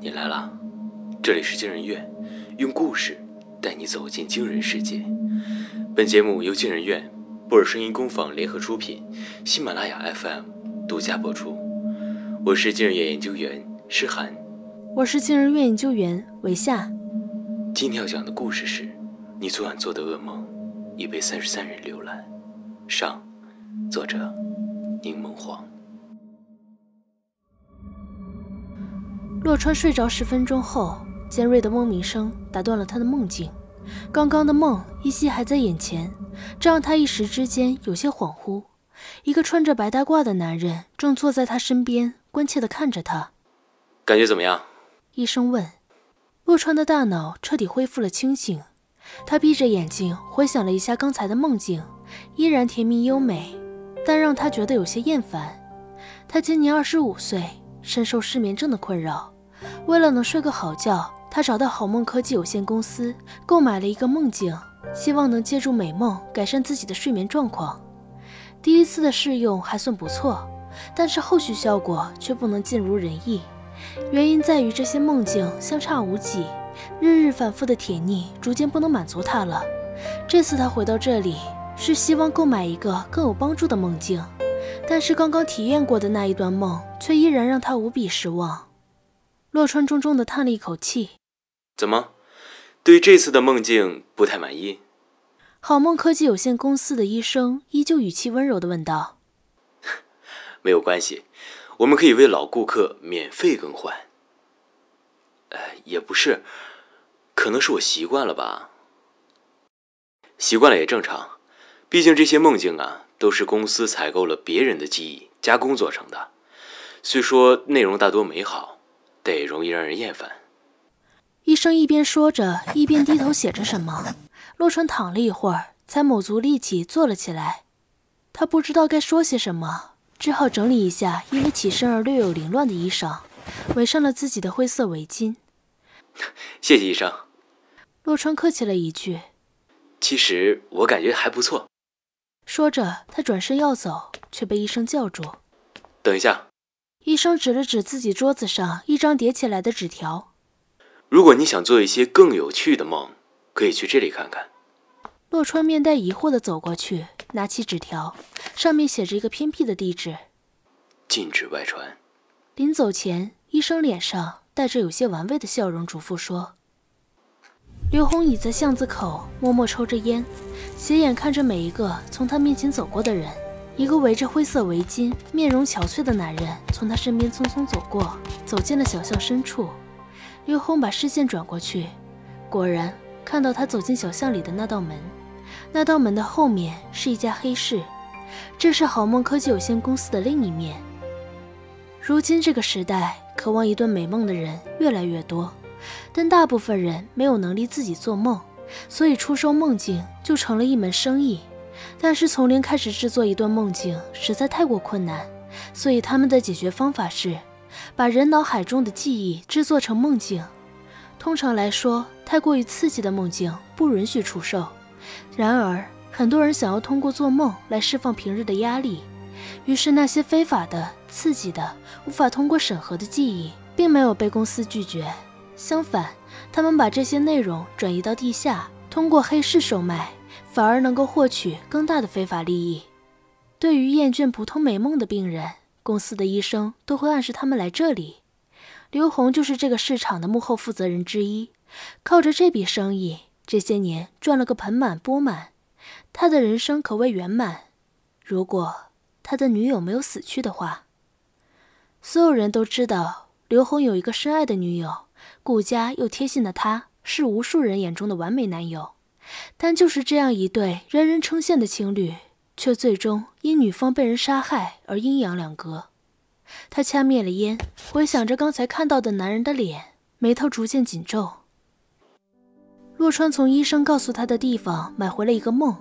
你来了！这里是惊人院，用故事带你走进惊人世界。本节目由惊人院、布尔声音工坊联合出品，喜马拉雅 FM 独家播出。我是惊人院研究员诗涵，我是惊人院研究员韦夏。今天要讲的故事是：你昨晚做的噩梦已被三十三人浏览。上，作者柠檬黄。洛川睡着十分钟后，尖锐的嗡鸣声打断了他的梦境。刚刚的梦依稀还在眼前，这让他一时之间有些恍惚。一个穿着白大褂的男人正坐在他身边，关切地看着他。感觉怎么样？医生问。洛川的大脑彻底恢复了清醒，他闭着眼睛回想了一下刚才的梦境，依然甜蜜优美，但让他觉得有些厌烦。他今年二十五岁。深受失眠症的困扰，为了能睡个好觉，他找到好梦科技有限公司购买了一个梦境，希望能借助美梦改善自己的睡眠状况。第一次的试用还算不错，但是后续效果却不能尽如人意。原因在于这些梦境相差无几，日日反复的甜腻逐渐不能满足他了。这次他回到这里，是希望购买一个更有帮助的梦境。但是刚刚体验过的那一段梦，却依然让他无比失望。洛川重重的叹了一口气：“怎么，对这次的梦境不太满意？”好梦科技有限公司的医生依旧语气温柔的问道：“ 没有关系，我们可以为老顾客免费更换。”“呃，也不是，可能是我习惯了吧。习惯了也正常，毕竟这些梦境啊。”都是公司采购了别人的记忆加工做成的，虽说内容大多美好，但也容易让人厌烦。医生一边说着，一边低头写着什么。洛川躺了一会儿，才卯足力气坐了起来。他不知道该说些什么，只好整理一下因为起身而略有凌乱的衣裳，围上了自己的灰色围巾。谢谢医生。洛川客气了一句：“其实我感觉还不错。”说着，他转身要走，却被医生叫住。等一下！医生指了指自己桌子上一张叠起来的纸条。如果你想做一些更有趣的梦，可以去这里看看。洛川面带疑惑的走过去，拿起纸条，上面写着一个偏僻的地址：禁止外传。临走前，医生脸上带着有些玩味的笑容，嘱咐说。刘红倚在巷子口，默默抽着烟，斜眼看着每一个从他面前走过的人。一个围着灰色围巾、面容憔悴的男人从他身边匆匆走过，走进了小巷深处。刘红把视线转过去，果然看到他走进小巷里的那道门。那道门的后面是一家黑市，这是好梦科技有限公司的另一面。如今这个时代，渴望一段美梦的人越来越多。但大部分人没有能力自己做梦，所以出售梦境就成了一门生意。但是从零开始制作一段梦境实在太过困难，所以他们的解决方法是把人脑海中的记忆制作成梦境。通常来说，太过于刺激的梦境不允许出售。然而，很多人想要通过做梦来释放平日的压力，于是那些非法的、刺激的、无法通过审核的记忆，并没有被公司拒绝。相反，他们把这些内容转移到地下，通过黑市售卖，反而能够获取更大的非法利益。对于厌倦普通美梦的病人，公司的医生都会暗示他们来这里。刘红就是这个市场的幕后负责人之一，靠着这笔生意，这些年赚了个盆满钵满，他的人生可谓圆满。如果他的女友没有死去的话，所有人都知道刘红有一个深爱的女友。顾家又贴心的他，是无数人眼中的完美男友，但就是这样一对人人称羡的情侣，却最终因女方被人杀害而阴阳两隔。他掐灭了烟，回想着刚才看到的男人的脸，眉头逐渐紧皱。洛川从医生告诉他的地方买回了一个梦，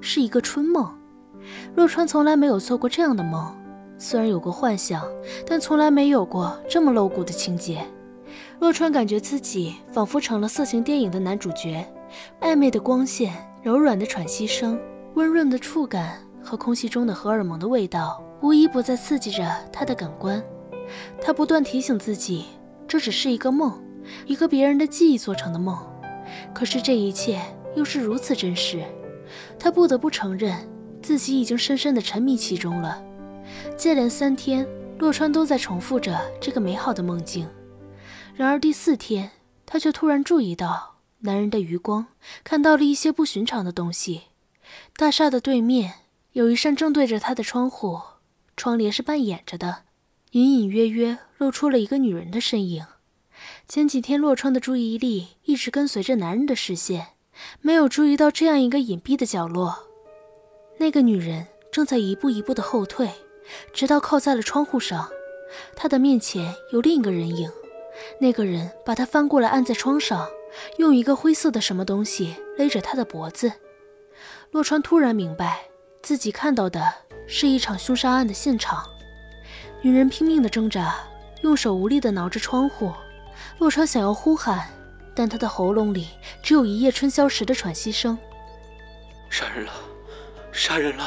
是一个春梦。洛川从来没有做过这样的梦，虽然有过幻想，但从来没有过这么露骨的情节。洛川感觉自己仿佛成了色情电影的男主角，暧昧的光线、柔软的喘息声、温润的触感和空气中的荷尔蒙的味道，无一不在刺激着他的感官。他不断提醒自己，这只是一个梦，一个别人的记忆做成的梦。可是这一切又是如此真实，他不得不承认自己已经深深的沉迷其中了。接连三天，洛川都在重复着这个美好的梦境。然而第四天，他却突然注意到男人的余光，看到了一些不寻常的东西。大厦的对面有一扇正对着他的窗户，窗帘是半掩着的，隐隐约约露出了一个女人的身影。前几天，洛川的注意力一直跟随着男人的视线，没有注意到这样一个隐蔽的角落。那个女人正在一步一步的后退，直到靠在了窗户上。她的面前有另一个人影。那个人把他翻过来按在窗上，用一个灰色的什么东西勒着他的脖子。洛川突然明白，自己看到的是一场凶杀案的现场。女人拼命的挣扎，用手无力的挠着窗户。洛川想要呼喊，但他的喉咙里只有一夜春宵时的喘息声。杀人了，杀人了！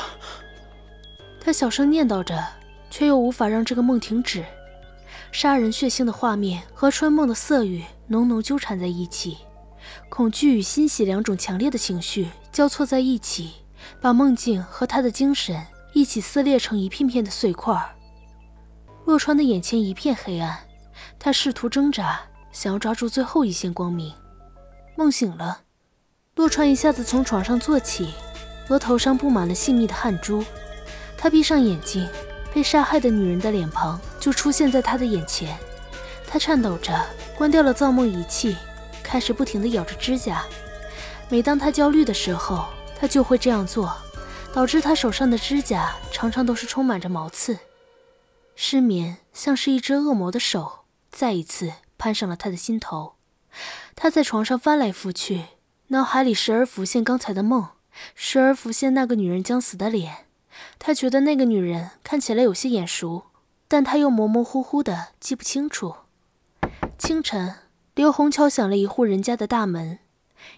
他小声念叨着，却又无法让这个梦停止。杀人血腥的画面和春梦的色欲浓浓纠缠在一起，恐惧与欣喜两种强烈的情绪交错在一起，把梦境和他的精神一起撕裂成一片片的碎块。洛川的眼前一片黑暗，他试图挣扎，想要抓住最后一线光明。梦醒了，洛川一下子从床上坐起，额头上布满了细密的汗珠，他闭上眼睛。被杀害的女人的脸庞就出现在他的眼前，他颤抖着关掉了造梦仪器，开始不停地咬着指甲。每当他焦虑的时候，他就会这样做，导致他手上的指甲常常都是充满着毛刺。失眠像是一只恶魔的手，再一次攀上了他的心头。他在床上翻来覆去，脑海里时而浮现刚才的梦，时而浮现那个女人将死的脸。他觉得那个女人看起来有些眼熟，但他又模模糊糊的记不清楚。清晨，刘红敲响了一户人家的大门，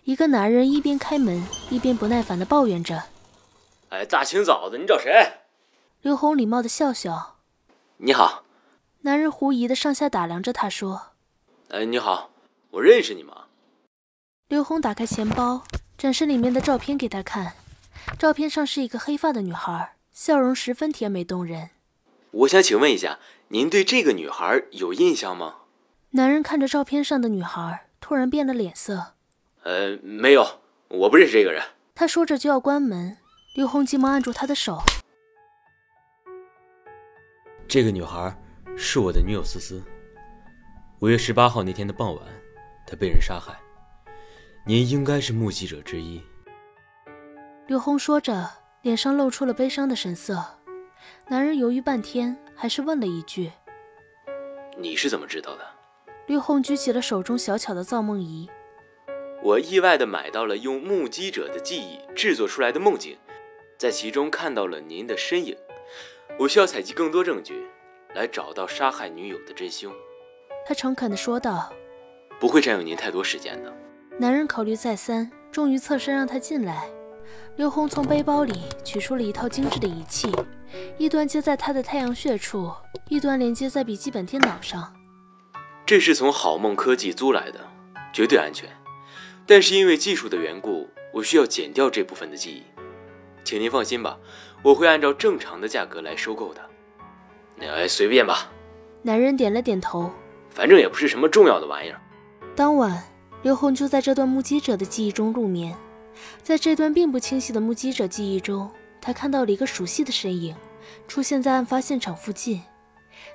一个男人一边开门一边不耐烦的抱怨着：“哎，大清早的，你找谁？”刘红礼貌的笑笑：“你好。”男人狐疑的上下打量着他，说：“哎，你好，我认识你吗？”刘红打开钱包，展示里面的照片给他看。照片上是一个黑发的女孩，笑容十分甜美动人。我想请问一下，您对这个女孩有印象吗？男人看着照片上的女孩，突然变了脸色。呃，没有，我不认识这个人。他说着就要关门，刘红急忙按住他的手。这个女孩是我的女友思思。五月十八号那天的傍晚，她被人杀害。您应该是目击者之一。刘红说着，脸上露出了悲伤的神色。男人犹豫半天，还是问了一句：“你是怎么知道的？”刘红举起了手中小巧的造梦仪。我意外的买到了用目击者的记忆制作出来的梦境，在其中看到了您的身影。我需要采集更多证据，来找到杀害女友的真凶。他诚恳地说道：“不会占用您太多时间的。”男人考虑再三，终于侧身让他进来。刘红从背包里取出了一套精致的仪器，一端接在他的太阳穴处，一端连接在笔记本电脑上。这是从好梦科技租来的，绝对安全。但是因为技术的缘故，我需要剪掉这部分的记忆。请您放心吧，我会按照正常的价格来收购的。哎，随便吧。男人点了点头。反正也不是什么重要的玩意儿。当晚，刘红就在这段目击者的记忆中入眠。在这段并不清晰的目击者记忆中，他看到了一个熟悉的身影出现在案发现场附近。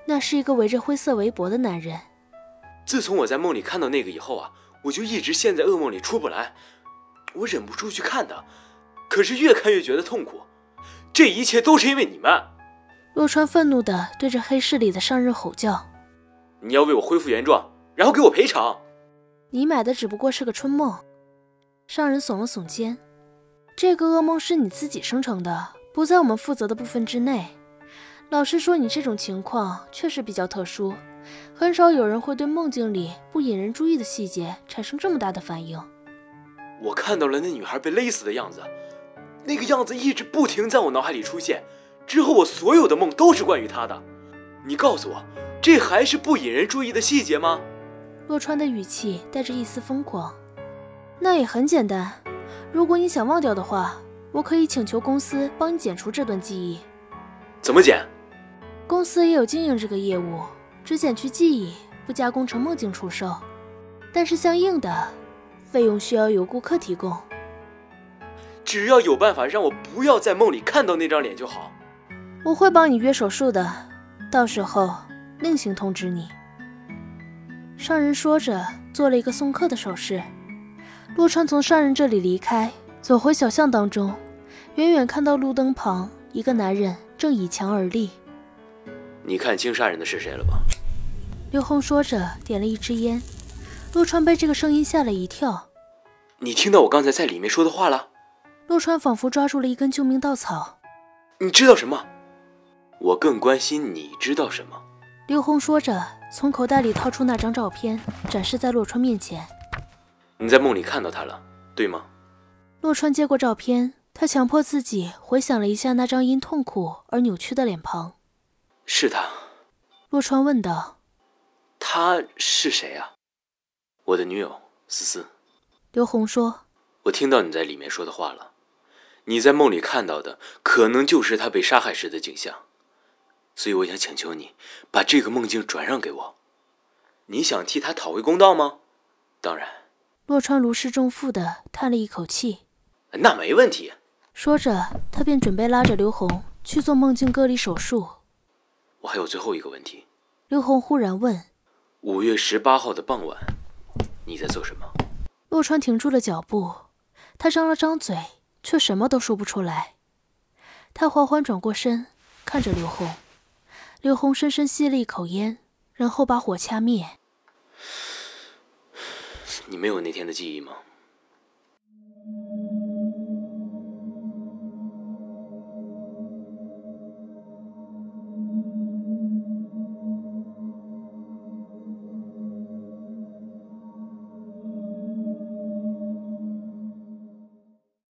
那是一个围着灰色围脖的男人。自从我在梦里看到那个以后啊，我就一直陷在噩梦里出不来。我忍不住去看他，可是越看越觉得痛苦。这一切都是因为你们！洛川愤怒地对着黑市里的商人吼叫：“你要为我恢复原状，然后给我赔偿。你买的只不过是个春梦。”商人耸了耸肩，这个噩梦是你自己生成的，不在我们负责的部分之内。老实说，你这种情况确实比较特殊，很少有人会对梦境里不引人注意的细节产生这么大的反应。我看到了那女孩被勒死的样子，那个样子一直不停在我脑海里出现。之后我所有的梦都是关于她的。你告诉我，这还是不引人注意的细节吗？洛川的语气带着一丝疯狂。那也很简单，如果你想忘掉的话，我可以请求公司帮你剪除这段记忆。怎么剪？公司也有经营这个业务，只剪去记忆，不加工成梦境出售。但是相应的费用需要由顾客提供。只要有办法让我不要在梦里看到那张脸就好。我会帮你约手术的，到时候另行通知你。商人说着，做了一个送客的手势。洛川从商人这里离开，走回小巷当中，远远看到路灯旁一个男人正倚墙而立。你看清杀人的是谁了吧？刘红说着，点了一支烟。洛川被这个声音吓了一跳。你听到我刚才在里面说的话了？洛川仿佛抓住了一根救命稻草。你知道什么？我更关心你知道什么。刘红说着，从口袋里掏出那张照片，展示在洛川面前。你在梦里看到他了，对吗？洛川接过照片，他强迫自己回想了一下那张因痛苦而扭曲的脸庞。是他。洛川问道：“他是谁啊？”我的女友思思。刘红说：“我听到你在里面说的话了。你在梦里看到的，可能就是他被杀害时的景象。所以我想请求你，把这个梦境转让给我。你想替他讨回公道吗？当然。”洛川如释重负的叹了一口气：“那没问题。”说着，他便准备拉着刘红去做梦境割离手术。我还有最后一个问题。刘红忽然问：“五月十八号的傍晚。”你在做什么？洛川停住了脚步，他张了张嘴，却什么都说不出来。他缓缓转过身，看着刘红。刘红深深吸了一口烟，然后把火掐灭。你没有那天的记忆吗？